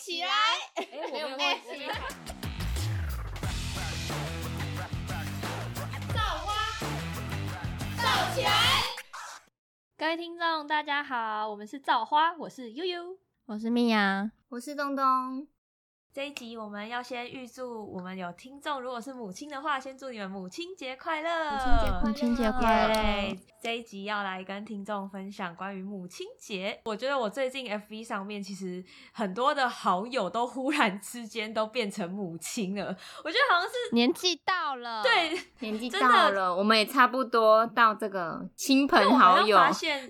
起来！哎，我没有忘记。造花，造起来！各位听众，大家好，我们是造花，我是悠悠，我是米娅，我是东东。这一集我们要先预祝我们有听众，如果是母亲的话，先祝你们母亲节快乐！母亲节快乐！这一集要来跟听众分享关于母亲节。我觉得我最近 FB 上面其实很多的好友都忽然之间都变成母亲了，我觉得好像是年纪到了，对，年纪到了，我们也差不多到这个亲朋好友，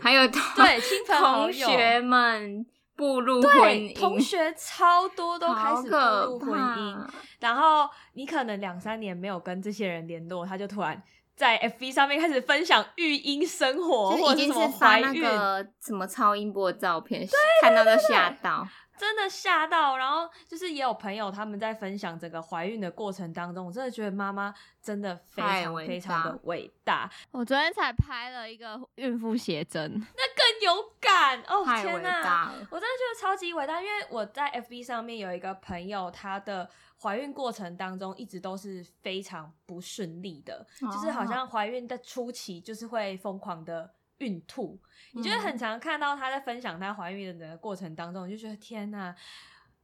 还有对亲朋同学们。步入婚姻，同学超多都开始步入婚姻，然后你可能两三年没有跟这些人联络，他就突然在 FB 上面开始分享育婴生活，或者是发那个什么超音波照片，看到都吓到。真的吓到，然后就是也有朋友他们在分享整个怀孕的过程当中，我真的觉得妈妈真的非常非常的伟大。我昨天才拍了一个孕妇写真，那更有感哦！天哪，我真的觉得超级伟大，因为我在 FB 上面有一个朋友，她的怀孕过程当中一直都是非常不顺利的，就是好像怀孕的初期就是会疯狂的。孕吐，你觉得很常看到她在分享她怀孕的整个过程当中，你就觉得天哪，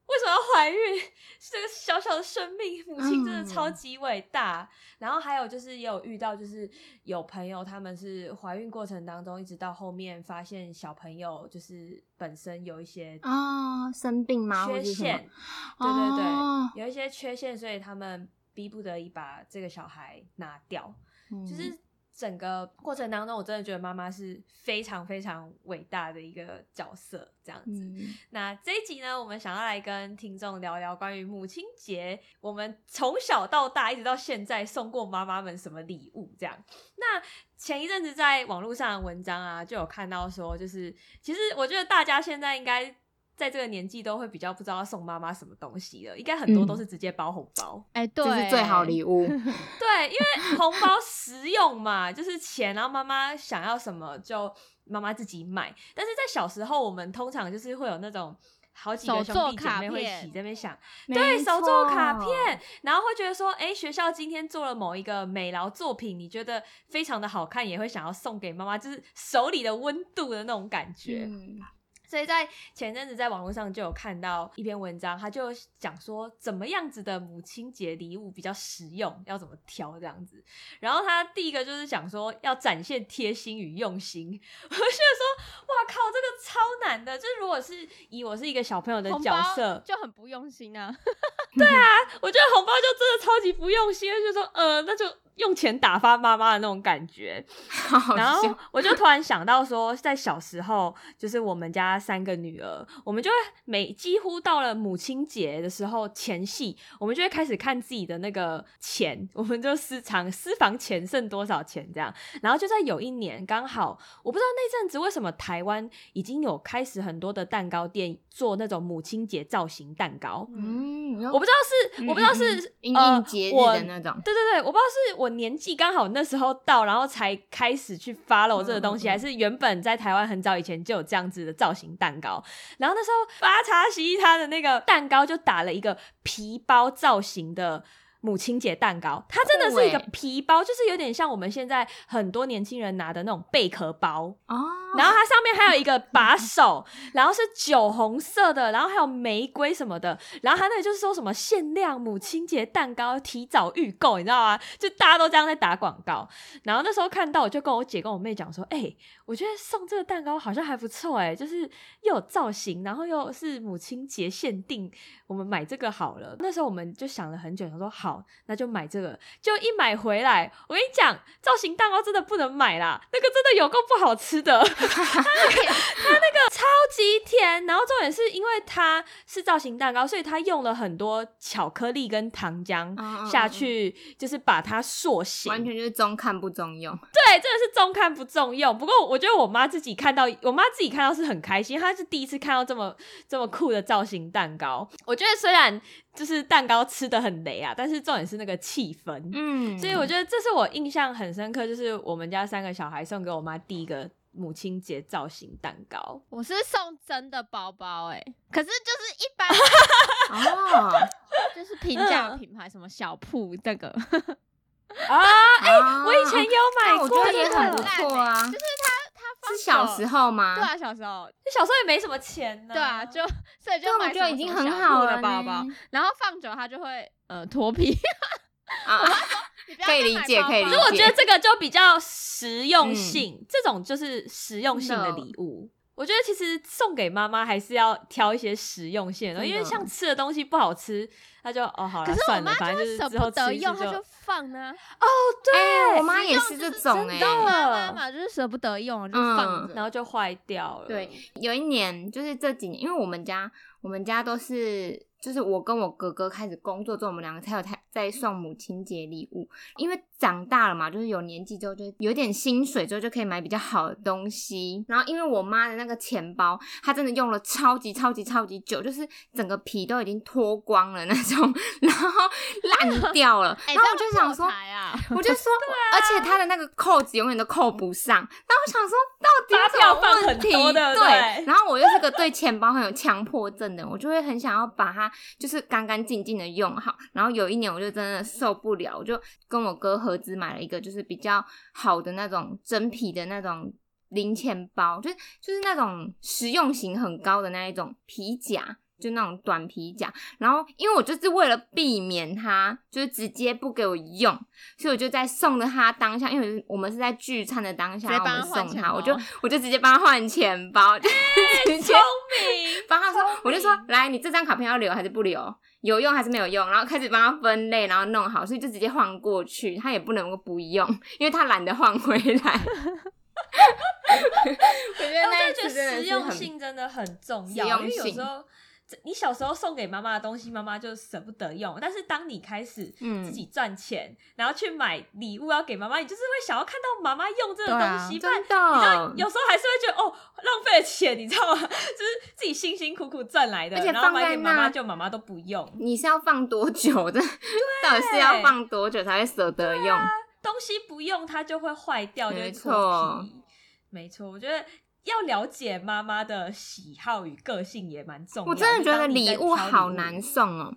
为什么要怀孕？这个小小的生命，母亲真的超级伟大。然后还有就是也有遇到，就是有朋友他们是怀孕过程当中，一直到后面发现小朋友就是本身有一些啊生病吗？缺陷，对对对，有一些缺陷，所以他们逼不得已把这个小孩拿掉，就是。整个过程当中，我真的觉得妈妈是非常非常伟大的一个角色，这样子。那这一集呢，我们想要来跟听众聊聊关于母亲节，我们从小到大一直到现在送过妈妈们什么礼物？这样。那前一阵子在网络上的文章啊，就有看到说，就是其实我觉得大家现在应该。在这个年纪都会比较不知道要送妈妈什么东西了，应该很多都是直接包红包，哎，对，这是最好礼物。对，因为红包实用嘛，就是钱，然后妈妈想要什么就妈妈自己买。但是在小时候，我们通常就是会有那种好几个兄弟姐妹会一起这边想，对，手作卡片，然后会觉得说，哎，学校今天做了某一个美劳作品，你觉得非常的好看，也会想要送给妈妈，就是手里的温度的那种感觉。所以在前阵子在网络上就有看到一篇文章，他就讲说怎么样子的母亲节礼物比较实用，要怎么挑这样子。然后他第一个就是讲说要展现贴心与用心。我就说，哇靠，这个超难的。就是如果是以我是一个小朋友的角色，就很不用心啊。对啊，我觉得红包就真的超级不用心，就说呃，那就。用钱打发妈妈的那种感觉，然后我就突然想到说，在小时候，就是我们家三个女儿，我们就会每几乎到了母亲节的时候前戏，我们就会开始看自己的那个钱，我们就私藏私房钱剩多少钱这样。然后就在有一年，刚好我不知道那阵子为什么台湾已经有开始很多的蛋糕店做那种母亲节造型蛋糕，嗯，我不知道是我不知道是呃节日的那种，对对对，我不知道是我。我年纪刚好那时候到，然后才开始去 follow 这个东西，还是原本在台湾很早以前就有这样子的造型蛋糕。然后那时候发茶西他的那个蛋糕就打了一个皮包造型的。母亲节蛋糕，它真的是一个皮包，就是有点像我们现在很多年轻人拿的那种贝壳包哦。然后它上面还有一个把手，然后是酒红色的，然后还有玫瑰什么的。然后它那个就是说什么限量母亲节蛋糕，提早预购，你知道吗？就大家都这样在打广告。然后那时候看到，我就跟我姐跟我妹讲说：“哎，我觉得送这个蛋糕好像还不错，哎，就是又有造型，然后又是母亲节限定，我们买这个好了。”那时候我们就想了很久，想说好。那就买这个，就一买回来，我跟你讲，造型蛋糕真的不能买啦，那个真的有够不好吃的，它那个它那个超级甜，然后重点是因为它是造型蛋糕，所以它用了很多巧克力跟糖浆下去，就是把它塑形，完全就是中看不中用。对，真的是中看不中用。不过我觉得我妈自己看到，我妈自己看到是很开心，她是第一次看到这么这么酷的造型蛋糕。我觉得虽然。就是蛋糕吃的很雷啊，但是重点是那个气氛，嗯，所以我觉得这是我印象很深刻，就是我们家三个小孩送给我妈第一个。母亲节造型蛋糕？我是送真的包包哎，可是就是一般哦，就是平价品牌，什么小铺这个啊，哎，我以前有买过，我觉得也很不错啊。就是他他是小时候吗？对啊，小时候，小时候也没什么钱呢。对啊，就所以就买就已经很好的包包，然后放久它就会呃脱皮。啊，可以理解，可以理解。可是我觉得这个就比较实用性，这种就是实用性的礼物。我觉得其实送给妈妈还是要挑一些实用性的，因为像吃的东西不好吃，那就哦好了，算了，反正就是之后吃用，他就放呢。哦，对，我妈也是这种哎，妈妈就是舍不得用就放，然后就坏掉了。对，有一年就是这几年，因为我们家我们家都是。就是我跟我哥哥开始工作之后，我们两个才有才在送母亲节礼物。因为长大了嘛，就是有年纪之后，就有点薪水之后就可以买比较好的东西。然后因为我妈的那个钱包，她真的用了超级超级超级久，就是整个皮都已经脱光了那种，然后烂 掉了。然后我就想说，我就说，而且她的那个扣子永远都扣不上。然后我想说，到底要放很多的对。然后我又是个对钱包很有强迫症的，我就会很想要把它。就是干干净净的用好，然后有一年我就真的受不了，我就跟我哥合资买了一个，就是比较好的那种真皮的那种零钱包，就是就是那种实用型很高的那一种皮夹。就那种短皮夹，然后因为我就是为了避免他就是直接不给我用，所以我就在送的他当下，因为我们是在聚餐的当下，我们送他，我就我就直接帮他换钱包，聪明，帮他说，我就说，来，你这张卡片要留还是不留？有用还是没有用？然后开始帮他分类，然后弄好，所以就直接换过去，他也不能够不用，因为他懒得换回来。我觉得那觉得实用性真的很重要，因为有时候。你小时候送给妈妈的东西，妈妈就舍不得用。但是当你开始自己赚钱，然后去买礼物要给妈妈，你就是会想要看到妈妈用这个东西。真的，你知道有时候还是会觉得哦，浪费了钱，你知道吗？就是自己辛辛苦苦赚来的，而且放给妈妈，就妈妈都不用。你是要放多久的？到底是要放多久才会舍得用？东西不用它就会坏掉，没错，没错。我觉得。要了解妈妈的喜好与个性也蛮重要。我真的觉得礼物好难送哦，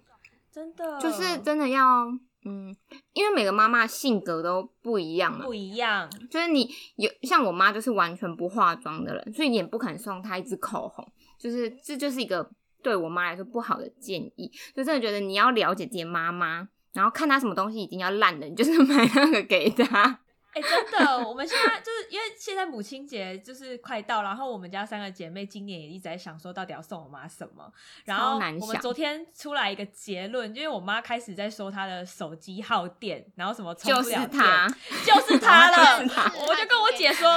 真的，就是真的要，嗯，因为每个妈妈性格都不一样嘛，不一样。就是你有像我妈，就是完全不化妆的人，所以你也不肯送她一支口红，就是这就是一个对我妈来说不好的建议。就真的觉得你要了解自己妈妈，然后看她什么东西已经要烂了，你就是买那个给她。哎，真的，我们现在就是因为现在母亲节就是快到，然后我们家三个姐妹今年也一直在想说，到底要送我妈什么。然后我们昨天出来一个结论，因为我妈开始在说她的手机耗电，然后什么充不了电，就是她 了。我就跟我姐说。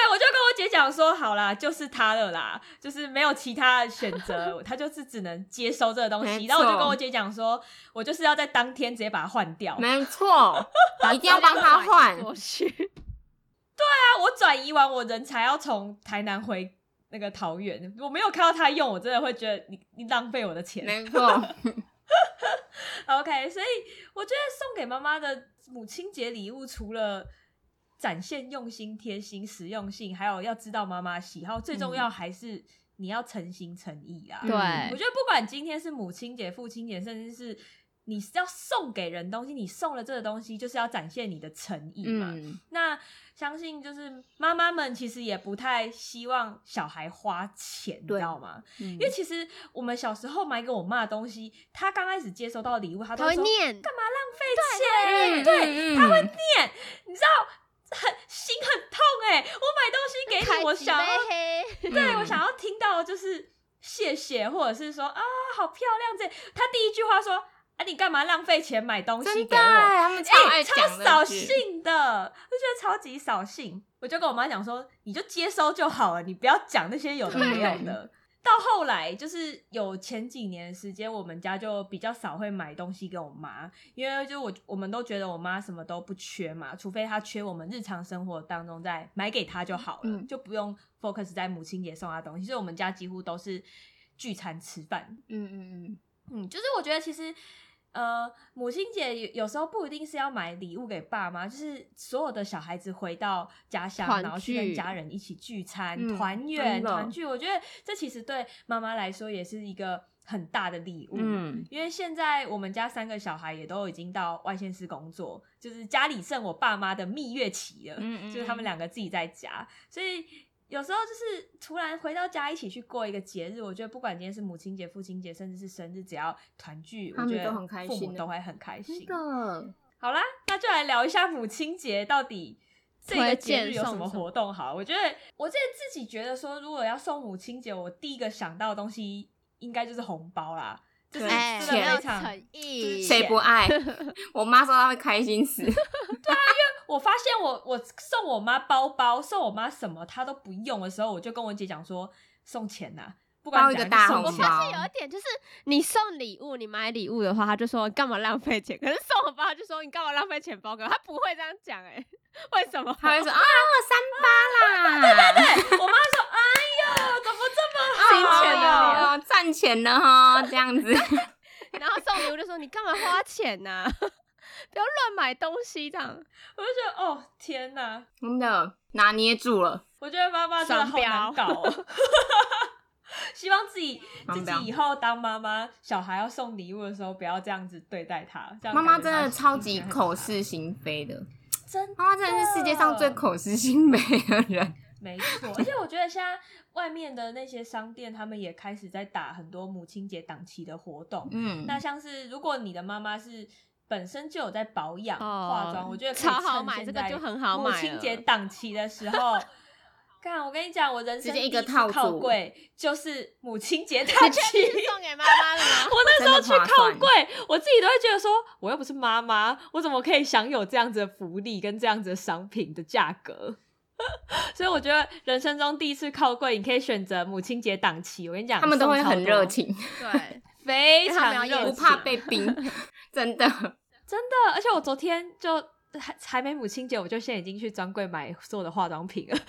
对，我就跟我姐讲说，好啦，就是他了啦，就是没有其他选择，他就是只能接收这个东西。然后我就跟我姐讲说，我就是要在当天直接把它换掉。没错，一定要帮他换过去。对啊，我转移完，我人才要从台南回那个桃园，我没有看到他用，我真的会觉得你你浪费我的钱。没错。OK，所以我觉得送给妈妈的母亲节礼物，除了展现用心、贴心、实用性，还有要知道妈妈喜好，最重要还是你要诚心诚意啊！对，我觉得不管今天是母亲节、父亲节，甚至是你是要送给人东西，你送了这个东西，就是要展现你的诚意嘛。那相信就是妈妈们其实也不太希望小孩花钱，你知道吗？因为其实我们小时候买给我妈的东西，她刚开始接收到礼物，她都会念干嘛浪费钱？对，她会念，你知道。很心很痛哎！我买东西给你，我想要，对我想要听到就是谢谢，或者是说啊好漂亮这。他第一句话说啊你干嘛浪费钱买东西给我？他们超爱超扫兴的，我觉得超级扫兴。我就跟我妈讲说，你就接收就好了，你不要讲那些有的没有的。到后来就是有前几年时间，我们家就比较少会买东西给我妈，因为就我我们都觉得我妈什么都不缺嘛，除非她缺我们日常生活当中再买给她就好了，就不用 focus 在母亲节送她东西。所以我们家几乎都是聚餐吃饭。嗯嗯嗯嗯，就是我觉得其实呃，母亲节有有时候不一定是要买礼物给爸妈，就是所有的小孩子回到家乡，然后去跟家人一起聚餐、嗯团圆、团聚。我觉得这其实对妈妈来说也是一个很大的礼物。嗯，因为现在我们家三个小孩也都已经到外县市工作，就是家里剩我爸妈的蜜月期了，嗯 嗯就是他们两个自己在家，所以有时候就是突然回到家一起去过一个节日，我觉得不管今天是母亲节、父亲节，甚至是生日，只要团聚，我觉得都很开父心的母都会很开心真。的，好啦，那就来聊一下母亲节到底这个节日有什么活动好？我觉得我之前自己觉得说，如果要送母亲节，我第一个想到的东西应该就是红包啦，就是非常诚意，谁不爱？我妈说她会开心死。我发现我我送我妈包包，送我妈什么她都不用的时候，我就跟我姐讲说送钱呐、不管包一个大红包我发现有一点就是，你送礼物，你买礼物的话，他就说你干嘛浪费钱；可是送红包，他就说你干嘛浪费钱包给我。他不会这样讲，哎，为什么？她会说 啊，三八啦，对对对我妈说：“哎呦，怎么这么金钱的脸哦，赚钱了哈，这样子。然后送礼物就说你干嘛花钱呐、不要乱买东西这样。我就觉得哦天哪，真的拿捏住了，我觉得妈妈真的好难搞哦。希望自己自己以后当妈妈，小孩要送礼物的时候，不要这样子对待他。这样妈妈真的超级口是心非的，真妈妈真的是世界上最口是心非的人。没错，而且我觉得现在外面的那些商店，他们也开始在打很多母亲节档期的活动。嗯，那像是如果你的妈妈是本身就有在保养、哦化妆，我觉得超好买这个就很好买母亲节档期的时候。看，我跟你讲，我人生第一个靠柜就是母亲节 档期。送给妈妈的吗？我那时候去靠柜，我自己都会觉得说，我又不是妈妈，我怎么可以享有这样子的福利跟这样子的商品的价格？所以我觉得人生中第一次靠柜，你可以选择母亲节档期。我跟你讲，他们都会很热，情，对，非常热情，不怕被冰，真的。真的。而且我昨天就还还没母亲节，我就现在已经去专柜买所有的化妆品了。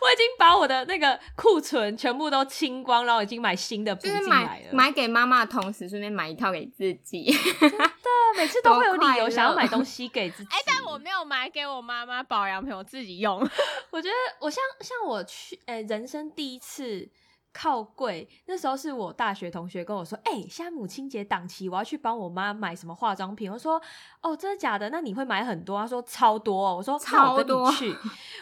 我已经把我的那个库存全部都清光，然后已经买新的补就是进来了。买买给妈妈的同时，顺便买一套给自己。每次都会有理由 想要买东西给自己。哎、但我没有买给我妈妈保养品，我自己用。我觉得我像像我去，诶、人生第一次靠柜，那时候是我大学同学跟我说，哎、现在母亲节档期，我要去帮我妈买什么化妆品。我说，哦，真的假的？那你会买很多？他说超多、哦。我说，那我跟超多你去。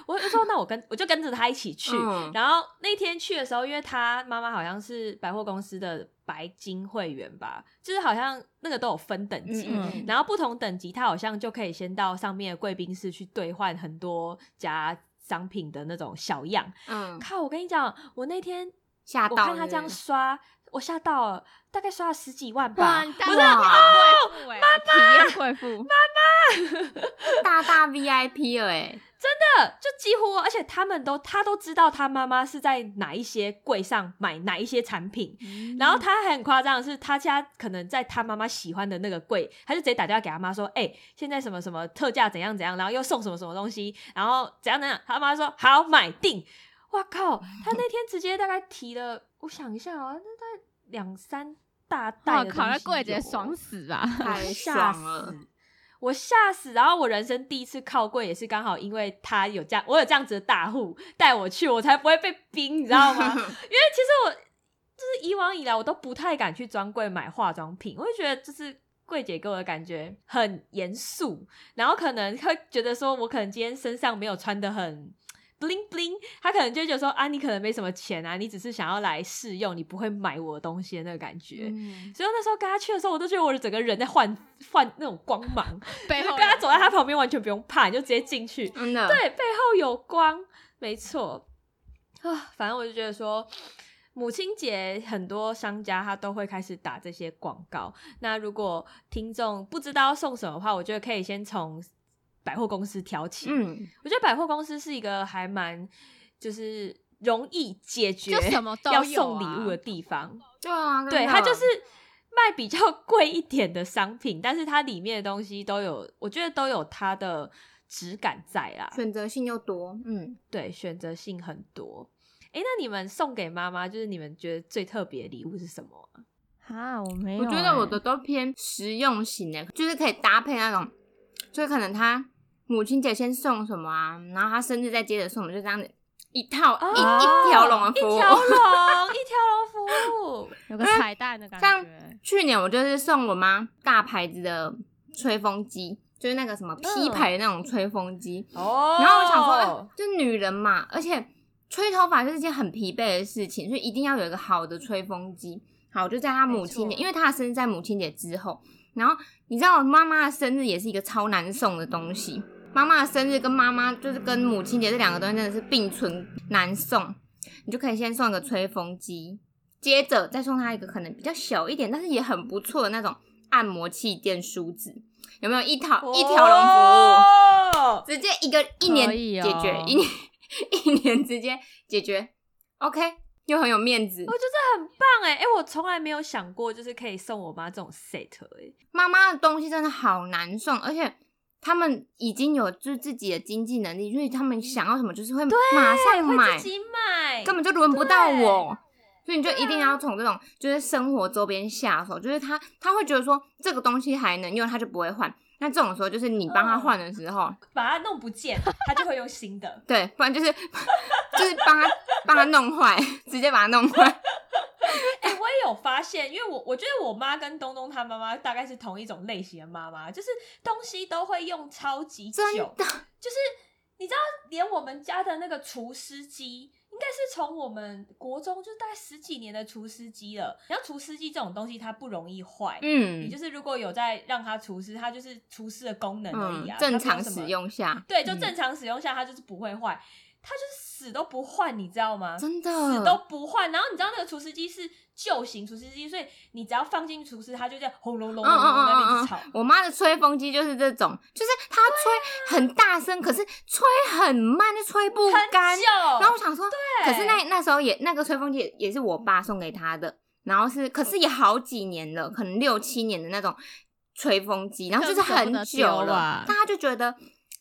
我就说，那我跟我就跟着他一起去。嗯然后那天去的时候，因为他妈妈好像是百货公司的白金会员吧，就是好像那个都有分等级。嗯嗯然后不同等级，他好像就可以先到上面的贵宾室去兑换很多家商品的那种小样。嗯，靠，我跟你讲，我那天吓到我看他这样刷，我吓到了，大概刷了十几万吧哇，。你当我然哇贵妇哎，体验贵妇。大大 VIP 了哎，的就几乎，而且他们都他都知道他妈妈是在哪一些柜上买哪一些产品，然后他还很夸张的是，他家可能在他妈妈喜欢的那个柜，他就直接打电话给他妈说：“哎、现在什么什么特价怎样怎样，然后又送什么什么东西，然后怎样怎样。”他妈说：“好，买定。”哇靠！他那天直接大概提了，我想一下啊、那大概两三大袋我靠，的东西那柜姐爽死吧！太吓爽了。死！我吓死！然后我人生第一次靠柜也是刚好因为他有这样，我有这样子的大户带我去，我才不会被冰，你知道吗？因为其实我就是以往以来我都不太敢去专柜买化妆品，我就觉得就是。柜姐给我的感觉很严肃，然后可能会觉得说，我可能今天身上没有穿的很 bling bling，他可能就会觉得说啊，你可能没什么钱啊，你只是想要来试用，你不会买我的东西的那个感觉。嗯所以那时候跟他去的时候，我都觉得我的整个人在换换那种光芒，背后跟他走在他旁边完全不用怕，你就直接进去。真的，对，背后有光，没错啊。反正我就觉得说，母亲节很多商家他都会开始打这些广告。那如果听众不知道送什么的话，我觉得可以先从百货公司挑起。嗯，我觉得百货公司是一个还蛮就是容易解决什么都要送礼啊物的地方。对啊，真对，它就是卖比较贵一点的商品，但是它里面的东西都有，我觉得都有它的质感在啦。选择性又多，嗯，对，选择性很多。哎，那你们送给妈妈，就是你们觉得最特别的礼物是什么啊？啊，我没有欸、我觉得我的都偏实用型的，就是可以搭配那种，就是可能他母亲节先送什么啊，然后他生日再接着送我们，就这样子一套、哦一一条龙的服务。一条龙，一条龙服务。有个彩蛋的感像觉。去年我就是送我妈大牌子的吹风机，就是那个什么 P 牌的那种吹风机。哦然后我想说，哎、就女人嘛，而且吹头发就是一件很疲惫的事情，所以一定要有一个好的吹风机。好，我就在她母亲节，因为她的生日在母亲节之后。然后你知道，妈妈的生日也是一个超难送的东西。妈妈的生日跟妈妈就是跟母亲节这两个东西真的是并存难送。你就可以先送一个吹风机，接着再送她一个可能比较小一点，但是也很不错的那种按摩气垫梳子。有没有一套一条龙服务？务。直接一个一年解决，哦一年一年直接解决，OK，又很有面子我。觉得很棒哎哎，我从来没有想过，就是可以送我妈这种 set 哎。妈妈的东西真的好难送，而且他们已经有就是自己的经济能力，所以他们想要什么就是会马上买自，己买，根本就轮不到我。所以你就一定啊要从这种就是生活周边下手，就是他他会觉得说这个东西还能用，他就不会换。那这种时候就是你帮他换的时候，把它弄不见，他就会用新的。对，不然就是 就是帮他帮他弄坏，直接把他弄坏。也有发现，因为我我觉得我妈跟东东他妈妈大概是同一种类型的妈妈，就是东西都会用超级久，就是你知道，连我们家的那个除湿机，应该是从我们国中就是大概十几年的除湿机了。然后除湿机这种东西它不容易坏，嗯。你就是如果有在让它除湿，它就是除湿的功能而已啊，，嗯正常使。用下，对，就嗯。正常使用下，它就是不会坏，它就是死都不换，你知道吗？真的死都不换。然后你知道那个除湿机是旧型除湿机，所以你只要放进去除湿，它就这样轰隆隆嗯嗯隆隆那边一直吵。，我妈的吹风机就是这种，就是它吹很大声，可是吹很慢，就吹不很干。然后我想说，对可是那那时候也那个吹风机也也是我爸送给他的，然后是可是也好几年了，可能六七年的那种吹风机，然后就是很久了大家就觉得。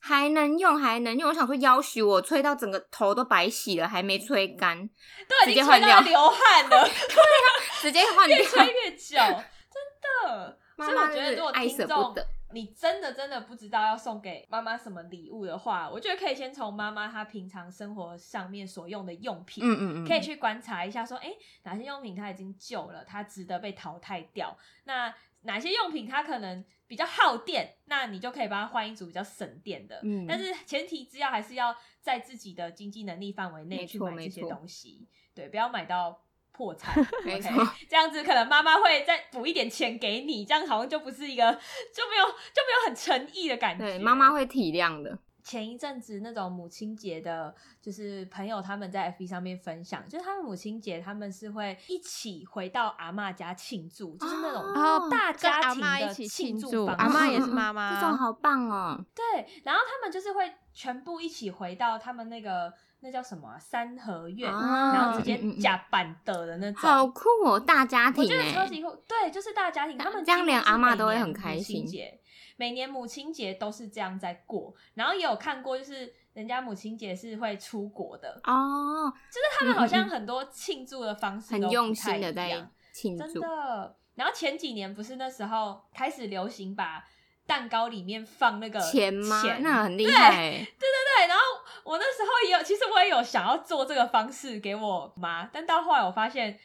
还能用，还能用。我想说，要许我吹到整个头都白洗了，还没吹干，都已直接换掉经吹到要流汗了，直接换掉越。吹越久，真的。妈所以我觉得，如果听众得。你真的真的不知道要送给妈妈什么礼物的话，我觉得可以先从妈妈她平常生活上面所用的用品，嗯嗯嗯，可以去观察一下说，哎、哪些用品它已经旧了，它值得被淘汰掉？那哪些用品它可能比较耗电，那你就可以帮它换一组比较省电的。嗯但是前提之要还是要在自己的经济能力范围内去买这些东西，对，不要买到。破产没 OK，错这样子可能妈妈会再补一点钱给你，这样好像就不是一个就没有就没有很诚意的感觉。对，妈妈会体谅的。前一阵子那种母亲节的，就是朋友他们在 FB 上面分享，就是他们母亲节他们是会一起回到阿嬷家庆祝，就是那种哦大家庭一起庆庆祝，方阿妈也是。妈 妈，这种好棒哦！对，然后他们就是会全部一起回到他们那个那叫什么啊、三合院，啊然后直接嗯嗯嗯假板的的那种，好酷哦，大家庭我觉得超哎，级酷，对，就是大家庭，他们这样连阿嬷都会很开心。节每年母亲节都是这样在过，然后也有看过，就是人家母亲节是会出国的，哦，就是他们好像很多庆祝的方式都很用心的在庆祝。的。然后前几年不是那时候开始流行把蛋糕里面放那个钱吗？钱那很厉害欸。对对，然后我那时候也有，其实我也有想要做这个方式给我妈，但到后来我发现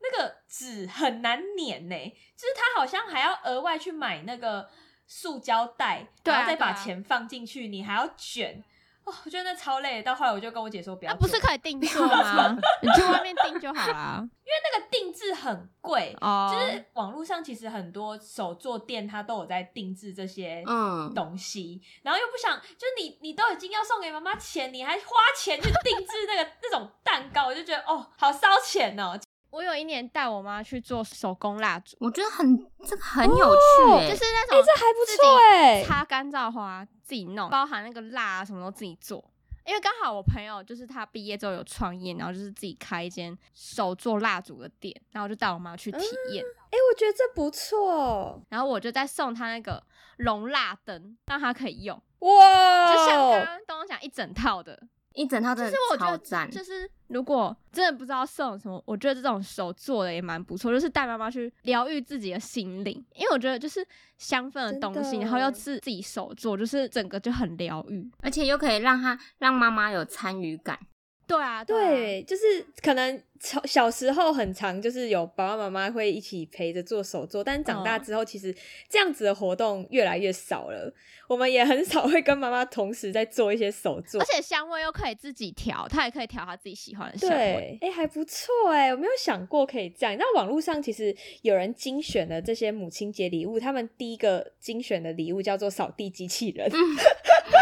那个纸很难粘呢、就是它好像还要额外去买那个塑胶袋，然后再把钱放进去，你还要卷。哦，我觉得那超累。到后来我就跟我姐说不要那做，不是可以定 做吗？你去外面订就好啦。那个定制很贵，哦，就是网络上其实很多手作店它都有在定制这些嗯，东西，然后又不想，就是你你都已经要送给妈妈钱，你还花钱去定制那个 那种蛋糕，我就觉得哦，好烧钱哦。我有一年带我妈去做手工蜡烛，我觉得很这个很有趣哦，就是那种还不错哎擦干燥花自己弄，包含那个蜡啊什么都自己做。因为刚好我朋友就是他毕业之后有创业，然后就是自己开一间手做蜡烛的店，然后我就带我妈去体验，哎、我觉得这不错。然后我就再送他那个容蜡灯，让他可以用，哇就像刚刚东东讲一整套的，一整套真的超赞，就是如果真的不知道送什么，我觉得这种手做的也蛮不错，就是带妈妈去疗愈自己的心灵，因为我觉得就是香氛的东西，然后又是自己手做，就是整个就很疗愈。而且又可以让他让妈妈有参与感。对啊，啊，对，就是可能小小时候很长，就是有爸爸妈妈会一起陪着做手作，但长大嗯之后，其实这样子的活动越来越少了。我们也很少会跟妈妈同时在做一些手作而。且香味又可以自己调，她也可以调她自己喜欢的香味。对，哎、还不错哎，我没有想过可以这样。那网络上其实有人精选了这些母亲节礼物，他们第一个精选的礼物叫做扫地机器人。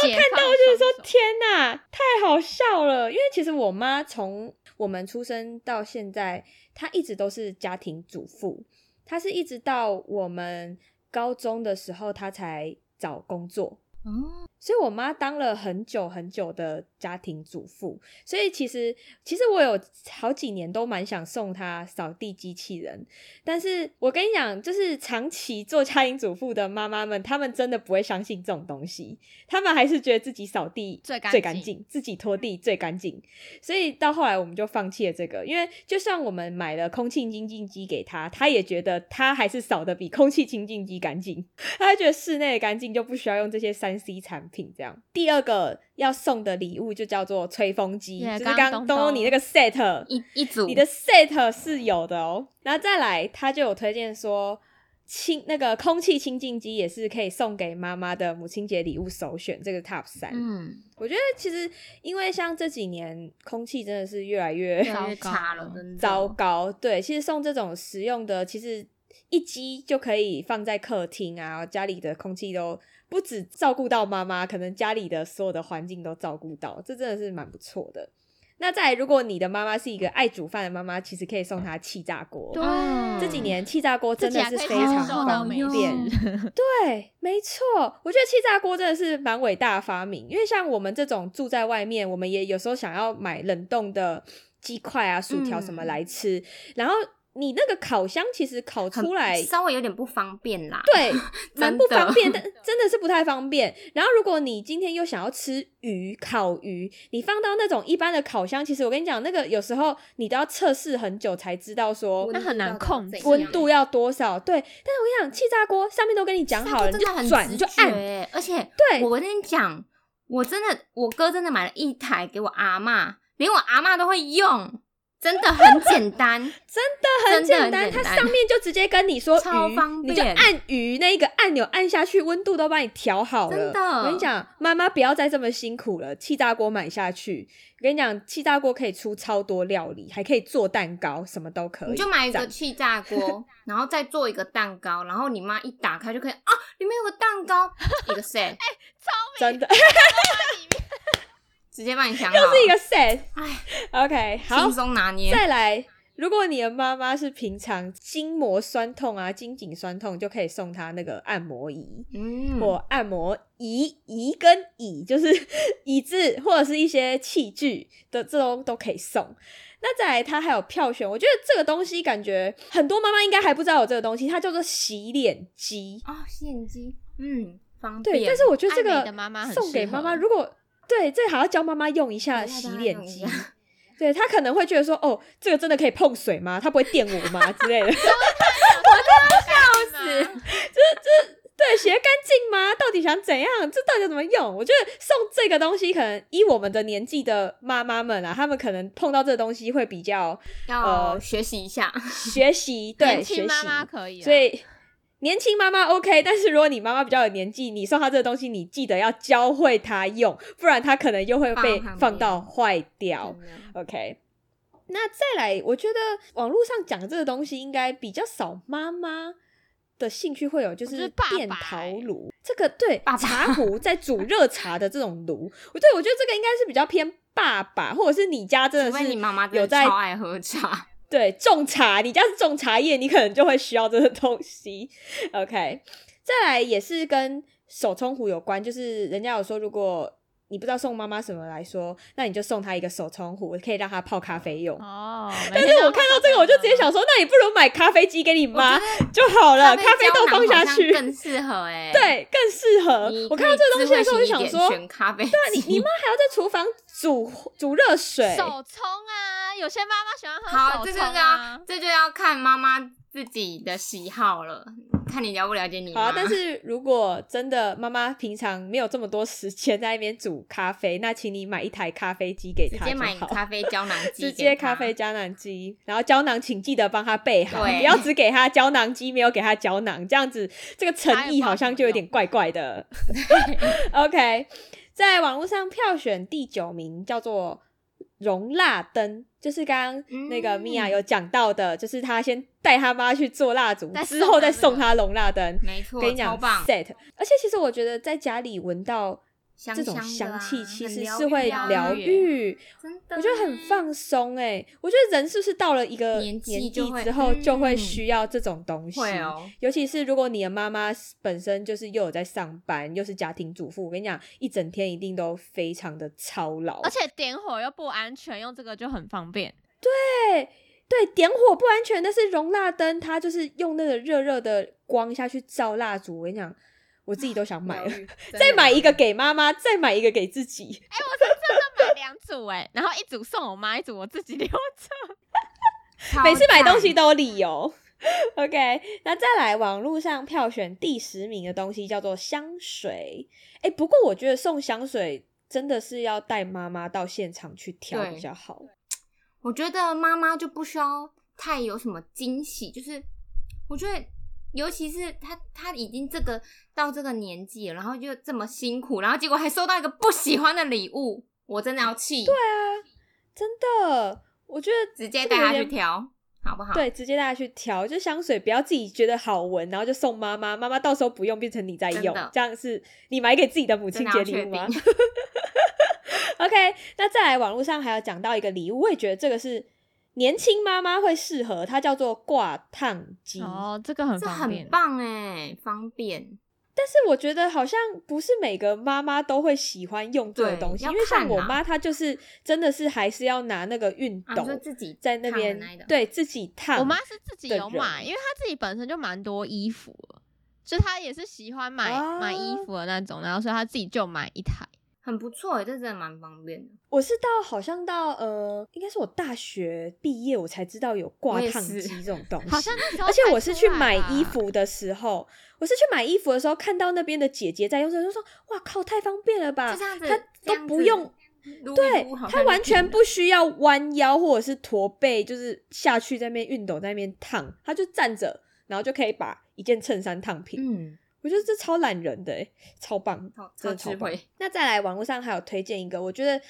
时候看到就是说，天呐，太好笑了！因为其实我妈从我们出生到现在，她一直都是家庭主妇，她是一直到我们高中的时候，她才找工作。哦，所以我妈当了很久很久的家庭主妇，所以其实其实我有好几年都蛮想送她扫地机器人，但是我跟你讲，就是长期做家庭主妇的妈妈们，她们真的不会相信这种东西，她们还是觉得自己扫地最干最干净净，自己拖地最干净，所以到后来我们就放弃了这个，因为就算我们买了空气清净机给她，她也觉得她还是扫的比空气清净机干净。他觉得室内的干净就不需要用这些三 C 产品。这样，第二个要送的礼物就叫做吹风机，对就是刚刚东东你那个 set，一一组你的 set 是有的哦。然后再来，他就有推荐说。清那个空气清净机也是可以送给妈妈的母亲节礼物首选，这个 top 三。嗯，我觉得其实因为像这几年空气真的是越来越差了，真的糟糕。对，其实送这种实用的，其实一机就可以放在客厅啊，家里的空气都不止照顾到妈妈，可能家里的所有的环境都照顾到，这真的是蛮不错的。那再，如果你的妈妈是一个爱煮饭的妈妈，其实可以送她气炸锅。对嗯这几年气炸锅真的是非常受到方美便，对，没错，我觉得气炸锅真的是蛮伟大的发明，因为像我们这种住在外面，我们也有时候想要买冷冻的鸡块啊、薯条什么嗯来吃，然后你那个烤箱其实烤出来。稍微有点不方便啦。对，蛮不方便，但 真的是不太方便。然后，如果你今天又想要吃鱼、烤鱼，你放到那种一般的烤箱，其实我跟你讲，那个有时候你都要测试很久才知道说那很难控制温度要多少。对，但是我跟你讲，气炸锅上面都跟你讲好了，你真的很就转，直你就按，觉而且对我跟你讲，我真的，我哥真的买了一台给我阿嬷，连我阿嬷都会用，真的很简单，真的很简单，它上面就直接跟你说，超方便。你就按鱼那一个按钮按下去，温度都帮你调好了。真的。我跟你讲，妈妈不要再这么辛苦了，气炸锅买下去。我跟你讲，气炸锅可以出超多料理，还可以做蛋糕，什么都可以。你就买一个气炸锅，然后再做一个蛋糕，然后你妈一打开就可以啊，里面有个蛋糕，一个 set，真的直接帮你想好，又是一个 set。哎，OK，好轻，松拿捏。再来。如果你的妈妈是平常筋膜酸痛啊、筋颈酸痛，就可以送她那个按摩仪。嗯，或按摩仪仪跟椅，就是 椅子或者是一些器具的这种都可以送。那再来，它还有票选，我觉得这个东西感觉很多妈妈应该还不知道有这个东西，它叫做洗脸机。啊，洗脸机，嗯，方便。对，但是我觉得这个送给妈妈，如果对这还要教妈妈用一下洗脸机。对她可能会觉得说，哦，这个真的可以碰水吗？它不会电我吗？之类的。我真的笑死对，洗得干净吗？到底想怎样？这到底要怎么用？我觉得送这个东西，可能依我们的年纪的妈妈们啊，他们可能碰到这个东西会比较要呃学习一下。学习，对，学习。妈妈可以啊，所以年轻妈妈 OK，但是如果你妈妈比较有年纪，你送她这个东西，你记得要教会她用，不然她可能又会被放到坏掉。OK，那再来，我觉得网络上讲这个东西应该比较少妈妈的兴趣会有，就我觉得爸电陶炉。这个对茶壶在煮热茶的这种炉，我对我觉得这个应该是比较偏爸爸，或者是你家真的是你妈妈有在超爱喝茶，对种茶，你家是种茶叶，你可能就会需要这个东西。OK，再来也是跟手冲壶有关，就是人家有说，如果你不知道送妈妈什么来说，那你就送她一个手冲壶，可以让她泡咖啡用。哦，但是我看到这个，我就直接想说，那你不如买咖啡机给你妈就好了，咖啡豆放下去更适合哎、对，更适合。我看到这个东西的时候，我就想说，选咖啡，对啊，你你妈还要在厨房煮煮热水，手冲啊，有些妈妈喜欢喝好，手冲这就要啊。这就要看妈妈自己的喜好了，看你了不了解你妈。好啊，但是如果真的妈妈平常没有这么多时间在那边煮咖啡，那请你买一台咖啡机给她就直接买。咖啡胶囊 机，直接咖啡。胶囊机，然后胶囊请记得帮她备好，不要只给她胶囊机，没有给她胶囊，这样子这个诚意好像就有点怪怪的。OK，在网络上票选第九名叫做容蜡灯，就是刚刚那个嗯米娅有讲到的，就是他先带他妈去做蜡烛，之后再送他这个送他容蜡灯。没错，跟你讲，set，而且其实我觉得在家里闻到香这种香气，其实是会疗愈。我觉得很。放松哎、我觉得人是不是到了一个年纪之后，就会嗯需要这种东西？尤其是如果你的妈妈本身就是又有在上班，又是家庭主妇，我跟你讲，一整天一定都非常的操劳。而且点火又不安全，用这个就很方便。对对，点火不安全，但是容蜡灯它就是用那个热热的光下去照蜡烛，我跟你讲，我自己都想买了。再买一个，给妈妈，再买一个给自己。哎、我是真的买两组哎、然后一组送我妈，一组我自己留着。每次买东西都有理由。OK，那再来网络上票选第十名的东西叫做香水。哎、不过我觉得送香水真的是要带妈妈到现场去挑比较好。我觉得妈妈就不需要太有什么惊喜，就是我觉得，尤其是他他已经这个到这个年纪了，然后就这么辛苦，然后结果还收到一个不喜欢的礼物，我真的要气，对啊，真的，我觉得直接带她这个有点去挑，好不好？对，直接带她去调，就香水不要自己觉得好闻，然后就送妈妈，妈妈到时候不用变成你在用，这样是你买给自己的母亲节礼物吗定？OK，那再来网络上还有讲到一个礼物，我也觉得这个是年轻妈妈会适合，它叫做挂烫机。哦，这个很这方便很。棒哎，方便，但是我觉得好像不是每个妈妈都会喜欢用这个东西，要因为像我妈，她就是真的是还是要拿那个熨啊，斗、自己在那边对自己烫。我妈是自己有买，因为她自己本身就蛮多衣服了，就她也是喜欢买、买衣哦服的那种，然后所以她自己就买一台。很不错哎，这真的蛮方便的。我是到好像到呃，应该是我大学毕业我才知道有挂烫机这种 东西，好像那时候而且我是去买衣服的时候，我是去买衣服的时候看到那边的姐姐在用，就说：“哇靠，太方便了吧！”她都不用，对撸好她完全不需要弯腰或者是驼背，就是下去在那边熨斗在那边烫，她就站着，然后就可以把一件衬衫烫平。嗯，我觉得这超懒人的、欸，超棒，超真的超棒超智慧。那再来，网络上还有推荐一个，我觉得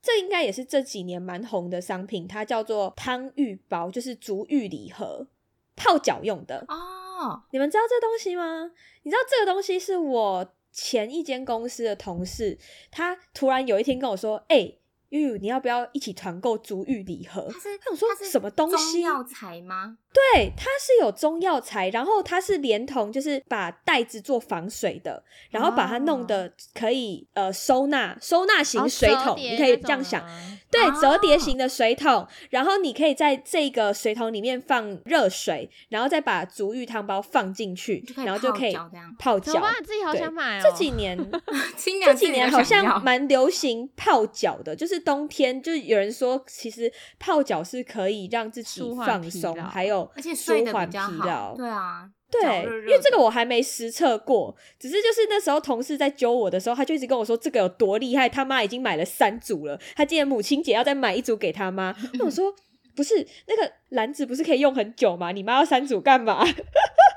这应该也是这几年蛮红的商品，它叫做汤浴包，就是足浴礼盒，泡脚用的。哦，你们知道这东西吗？你知道这个东西是我前一间公司的同事，他突然有一天跟我说：“哎、悠悠，你要不要一起团购足浴礼盒？”他是他想说什么东西中药材吗？对，它是有中药材，然后它是连同就是把袋子做防水的，然后把它弄得可以、呃收纳收纳型哦水桶，你可以这样想。啊对，哦折叠型的水桶，然后你可以在这个水桶里面放热水，然后再把足浴汤包放进去然后就可以泡脚这样泡脚怎么。办？自己好想买哦。这几年 这几年好像蛮流行泡脚的，就是冬天，就是有人说，其实泡脚是可以让自己放松，还有而且舒缓疲。劳。对啊，对，因为这个我还没实测过，只是就是那时候同事在揪我的时候，他就一直跟我说这个有多厉害，他妈已经买了三组了，他今年母亲节要再买一组给他妈。那我说 不是，那个篮子不是可以用很久吗？你妈要三组干嘛？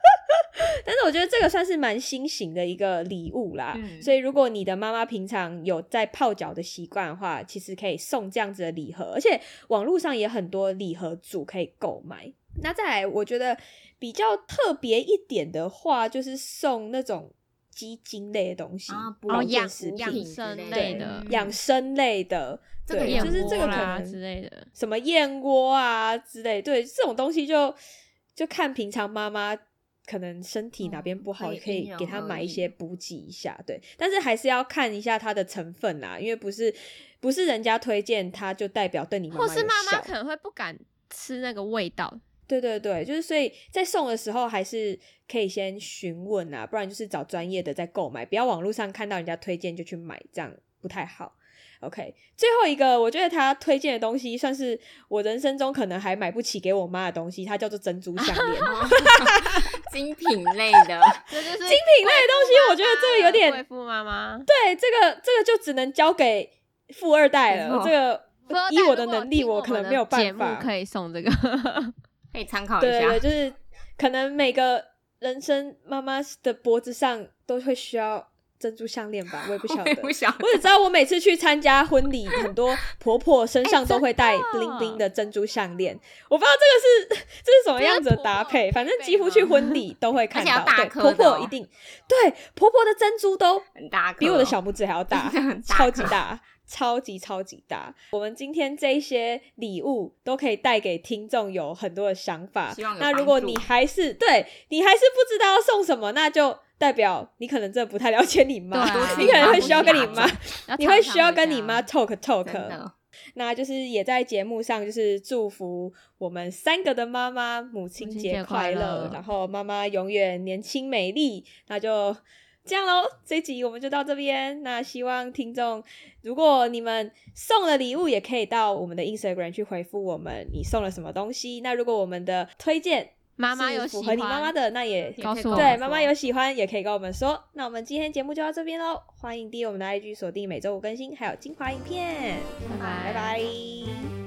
但是我觉得这个算是蛮新型的一个礼物啦，嗯所以如果你的妈妈平常有在泡脚的习惯的话，其实可以送这样子的礼盒，而且网络上也很多礼盒组可以购买。那再来，我觉得比较特别一点的话，就是送那种鸡精类的东西，啊补保哦养健食养品、生类的嗯养生类的，对，就是这个可能之类的。什么燕窝啊之类，对这种东西就就看平常妈妈可能身体哪边不好，也可以给他买一些补给一下，对。但是还是要看一下它的成分啦，因为不是不是人家推荐它就代表对你妈妈或是妈妈可能会不敢吃那个味道，对对对，就是所以在送的时候还是可以先询问啊，不然就是找专业的再购买，不要网络上看到人家推荐就去买，这样不太好。OK，最后一个我觉得他推荐的东西算是我人生中可能还买不起给我妈的东西，它叫做珍珠项链。精品类的，这就是精精品类的东西，我觉得这个有点贵妇妈妈。对，这个这个就只能交给富二代了。这个以我的能力，我可能没有办法。可以送这个，可以参考一下对，。就是可能每个人生妈妈的脖子上都会需要珍珠项链吧，我也不 晓得。我只知道我每次去参加婚礼，很多婆婆身上都会戴真的 bling bling 的珍珠项链。我不知道这个是 这是什么样子的搭配，反正几乎去婚礼都会看到。对，婆婆一定对婆婆的珍珠都很大比我的小拇指还要大超级大，超级超级大。我们今天这一些礼物都可以带给听众有很多的想法那如果你还是对你还是不知道要送什么，那就代表你可能真的不太了解你妈，啊你可能会需要跟你妈，你会需要跟你妈 talk talk。那就是也在节目上就是祝福我们三个的妈妈母亲节节快乐，然后妈妈永远年轻美丽。那就这样喽，这集我们就到这边。那希望听众，如果你们送了礼物，也可以到我们的 Instagram 去回复我们你送了什么东西。那如果我们的推荐妈妈有喜欢符合你妈妈的，那也对妈妈有喜欢，也可以跟我们说。那我们今天节目就到这边喽，欢迎订阅我们的 IG，锁定每周五更新，还有精华影片。拜拜拜。